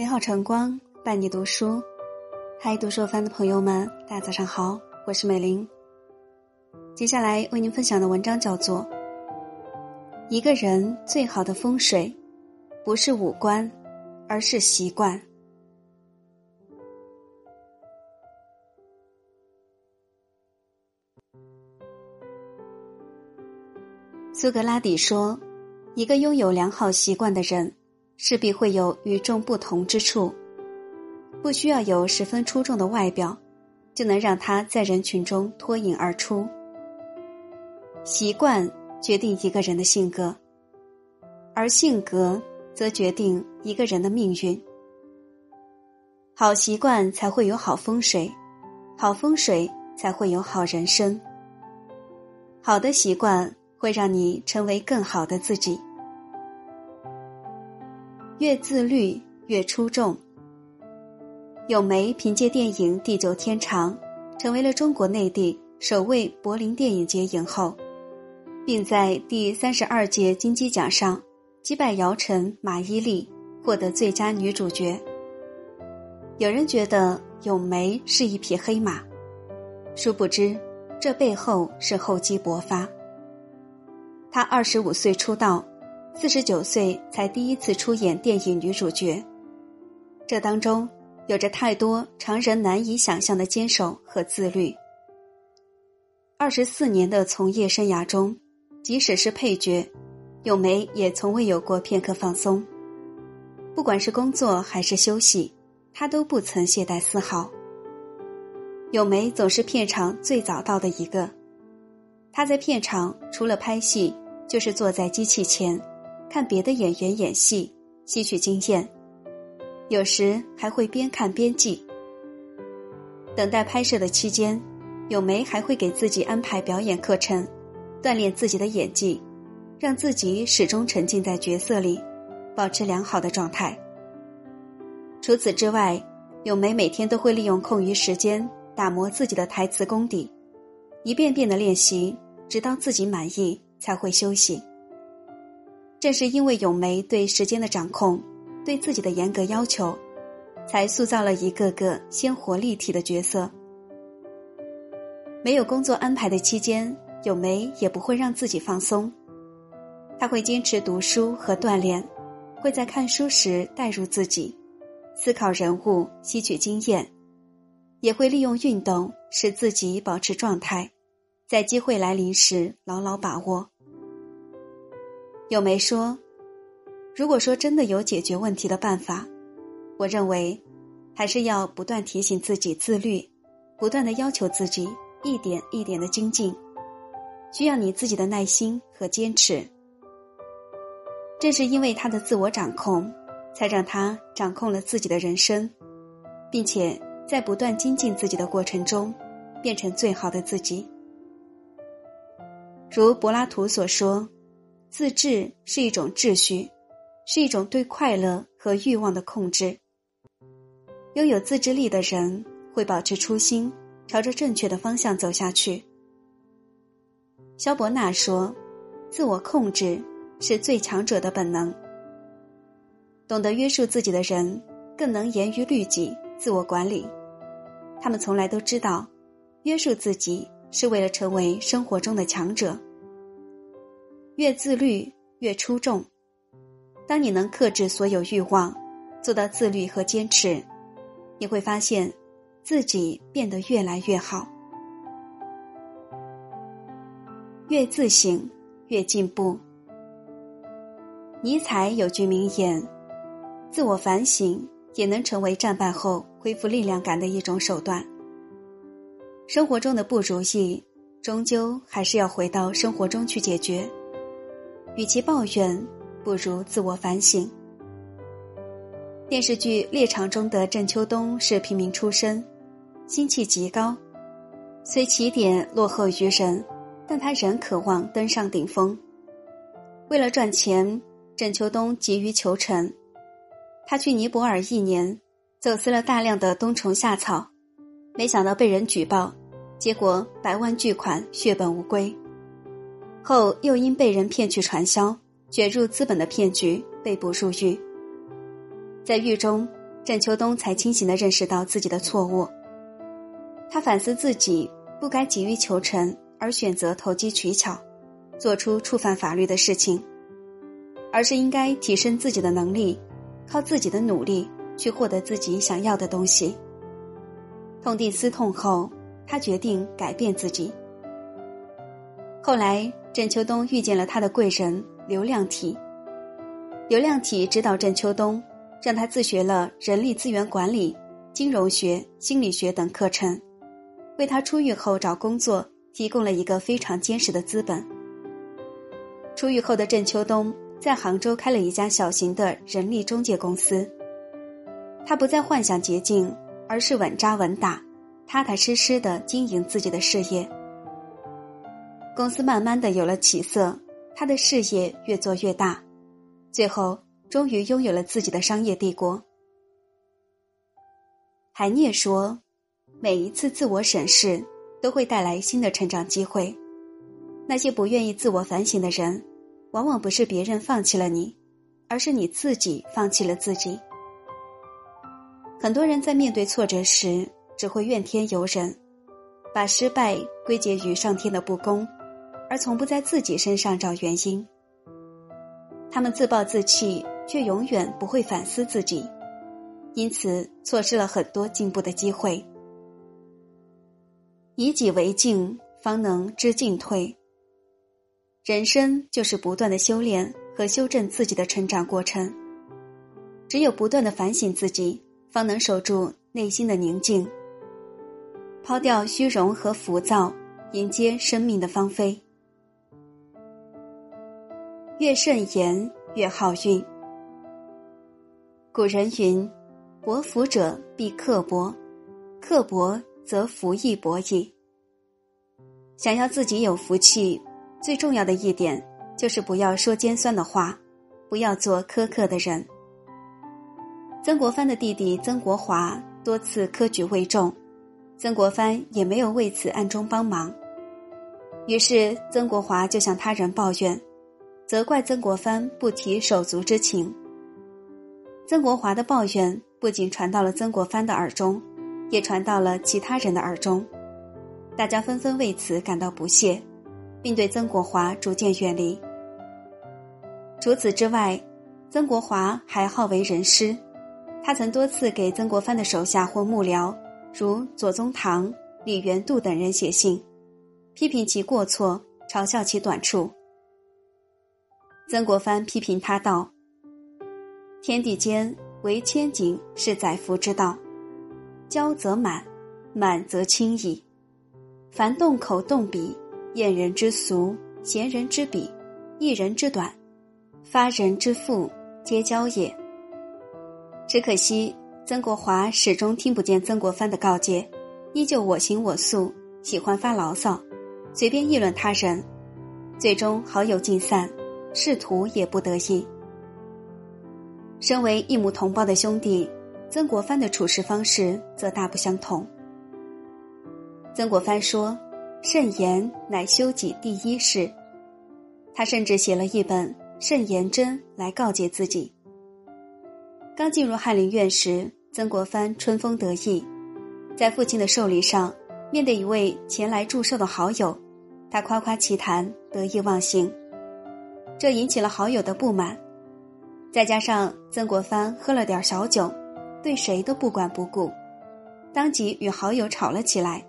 美好晨光伴你读书，嗨，读书番的朋友们，大家早上好，我是美玲。接下来为您分享的文章叫做《一个人最好的风水，不是五官，而是习惯》。苏格拉底说：“一个拥有良好习惯的人。”势必会有与众不同之处，不需要有十分出众的外表，就能让他在人群中脱颖而出。习惯决定一个人的性格，而性格则决定一个人的命运。好习惯才会有好风水，好风水才会有好人生。好的习惯会让你成为更好的自己。越自律越出众。咏梅凭借电影《地久天长》，成为了中国内地首位柏林电影节影后，并在第三十二届金鸡奖上击败姚晨、马伊琍，获得最佳女主角。有人觉得咏梅是一匹黑马，殊不知这背后是厚积薄发。她二十五岁出道。四十九岁才第一次出演电影女主角，这当中有着太多常人难以想象的坚守和自律。二十四年的从业生涯中，即使是配角，咏梅也从未有过片刻放松。不管是工作还是休息，她都不曾懈怠丝毫。咏梅总是片场最早到的一个，她在片场除了拍戏，就是坐在机器前。看别的演员演戏，吸取经验，有时还会边看边记。等待拍摄的期间，咏梅还会给自己安排表演课程，锻炼自己的演技，让自己始终沉浸在角色里，保持良好的状态。除此之外，咏梅每天都会利用空余时间打磨自己的台词功底，一遍遍的练习，直到自己满意才会休息。正是因为咏梅对时间的掌控，对自己的严格要求，才塑造了一个个鲜活立体的角色。没有工作安排的期间，咏梅也不会让自己放松，她会坚持读书和锻炼，会在看书时带入自己，思考人物，吸取经验，也会利用运动使自己保持状态，在机会来临时牢牢把握。咏梅说：“如果说真的有解决问题的办法，我认为，还是要不断提醒自己自律，不断的要求自己一点一点的精进，需要你自己的耐心和坚持。正是因为他的自我掌控，才让他掌控了自己的人生，并且在不断精进自己的过程中，变成最好的自己。如柏拉图所说。”自制是一种秩序，是一种对快乐和欲望的控制。拥有自制力的人会保持初心，朝着正确的方向走下去。肖伯纳说：“自我控制是最强者的本能。懂得约束自己的人，更能严于律己，自我管理。他们从来都知道，约束自己是为了成为生活中的强者。”越自律越出众。当你能克制所有欲望，做到自律和坚持，你会发现自己变得越来越好。越自省越进步。尼采有句名言：“自我反省也能成为战败后恢复力量感的一种手段。”生活中的不如意，终究还是要回到生活中去解决。与其抱怨，不如自我反省。电视剧《猎场》中的郑秋冬是平民出身，心气极高，虽起点落后于人，但他仍渴望登上顶峰。为了赚钱，郑秋冬急于求成。他去尼泊尔一年，走私了大量的冬虫夏草，没想到被人举报，结果百万巨款血本无归。后又因被人骗去传销，卷入资本的骗局，被捕入狱。在狱中，郑秋冬才清醒的认识到自己的错误。他反思自己不该急于求成，而选择投机取巧，做出触犯法律的事情，而是应该提升自己的能力，靠自己的努力去获得自己想要的东西。痛定思痛后，他决定改变自己。后来，郑秋冬遇见了他的贵人刘亮体。刘亮体指导郑秋冬，让他自学了人力资源管理、金融学、心理学等课程，为他出狱后找工作提供了一个非常坚实的资本。出狱后的郑秋冬在杭州开了一家小型的人力中介公司，他不再幻想捷径。而是稳扎稳打、踏踏实实的经营自己的事业。公司慢慢的有了起色，他的事业越做越大，最后终于拥有了自己的商业帝国。海涅说：“每一次自我审视都会带来新的成长机会。那些不愿意自我反省的人，往往不是别人放弃了你，而是你自己放弃了自己。”很多人在面对挫折时，只会怨天尤人，把失败归结于上天的不公，而从不在自己身上找原因。他们自暴自弃，却永远不会反思自己，因此错失了很多进步的机会。以己为镜，方能知进退。人生就是不断的修炼和修正自己的成长过程，只有不断的反省自己。方能守住内心的宁静，抛掉虚荣和浮躁，迎接生命的芳菲。越慎言，越好运。古人云：“薄福者必刻薄，刻薄则福亦薄矣。”想要自己有福气，最重要的一点就是不要说尖酸的话，不要做苛刻的人。曾国藩的弟弟曾国华多次科举未中，曾国藩也没有为此暗中帮忙。于是曾国华就向他人抱怨，责怪曾国藩不提手足之情。曾国华的抱怨不仅传到了曾国藩的耳中，也传到了其他人的耳中，大家纷纷为此感到不屑，并对曾国华逐渐远离。除此之外，曾国华还好为人师。他曾多次给曾国藩的手下或幕僚，如左宗棠、李元度等人写信，批评其过错，嘲笑其短处。曾国藩批评他道：“天地间唯千景是载福之道，骄则满，满则轻矣。凡动口动笔，验人之俗，贤人之笔，一人之短，发人之腹，皆骄也。”只可惜，曾国华始终听不见曾国藩的告诫，依旧我行我素，喜欢发牢骚，随便议论他人，最终好友尽散，仕途也不得意。身为一母同胞的兄弟，曾国藩的处事方式则大不相同。曾国藩说：“慎言乃修己第一事。”他甚至写了一本《慎言真》来告诫自己。刚进入翰林院时，曾国藩春风得意，在父亲的寿礼上，面对一位前来祝寿的好友，他夸夸其谈，得意忘形，这引起了好友的不满。再加上曾国藩喝了点小酒，对谁都不管不顾，当即与好友吵了起来，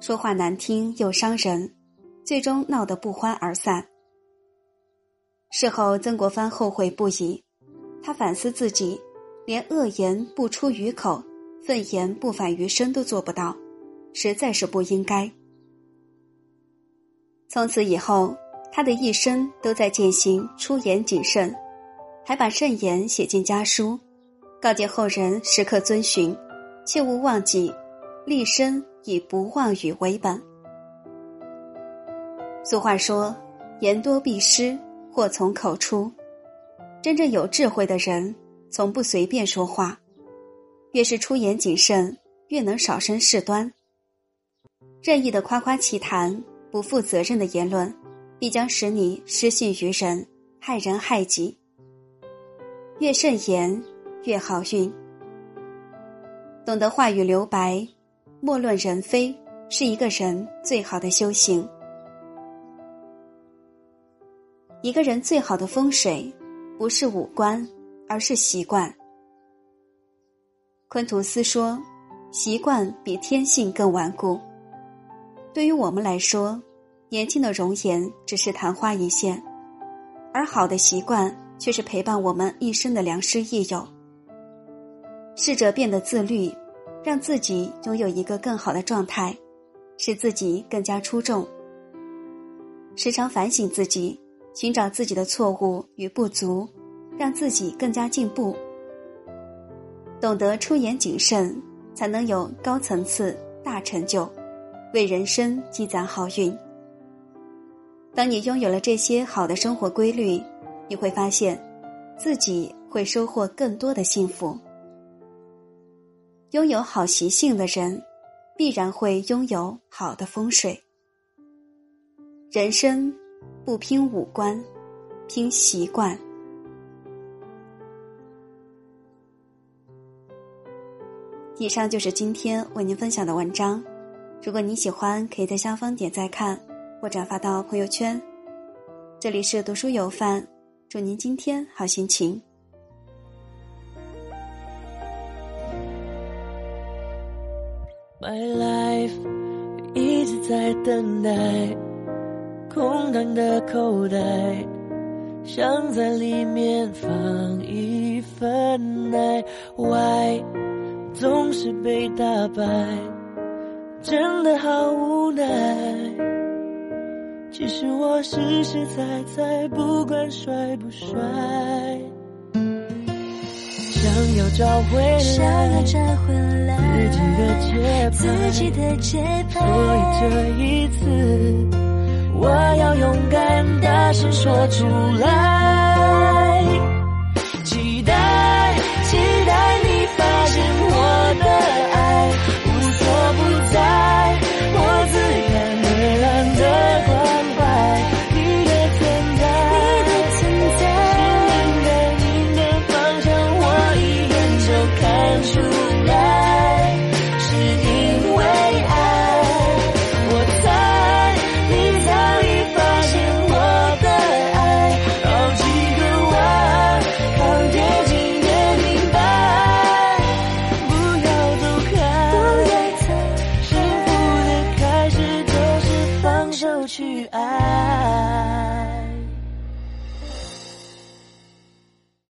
说话难听又伤人，最终闹得不欢而散。事后，曾国藩后悔不已，他反思自己。连恶言不出于口，愤言不反于身都做不到，实在是不应该。从此以后，他的一生都在践行出言谨慎，还把慎言写进家书，告诫后人时刻遵循，切勿忘记，立身以不忘语为本。俗话说：“言多必失，祸从口出。”真正有智慧的人。从不随便说话，越是出言谨慎，越能少生事端。任意的夸夸其谈、不负责任的言论，必将使你失信于人，害人害己。越慎言，越好运。懂得话语留白，莫论人非，是一个人最好的修行。一个人最好的风水，不是五官，而是习惯。昆图斯说：“习惯比天性更顽固。”对于我们来说，年轻的容颜只是昙花一现，而好的习惯却是陪伴我们一生的良师益友。试着变得自律，让自己拥有一个更好的状态，使自己更加出众。时常反省自己，寻找自己的错误与不足，让自己更加进步。懂得出言谨慎，才能有高层次、大成就，为人生积攒好运。当你拥有了这些好的生活规律，你会发现，自己会收获更多的幸福。拥有好习性的人，必然会拥有好的风水。人生不拼五官，拼习惯。以上就是今天为您分享的文章。如果你喜欢，可以在下方点赞看或转发到朋友圈。这里是读书有范，祝您今天好心情。My life 一直在等待，空荡的口袋，想在里面放一份爱。Why 总是被打败，真的好无奈。其实我实实在在，不管帅不帅。想要找回来，想要找回来自己的节拍，自己的节拍。所以这一次，我要勇敢大声说出来。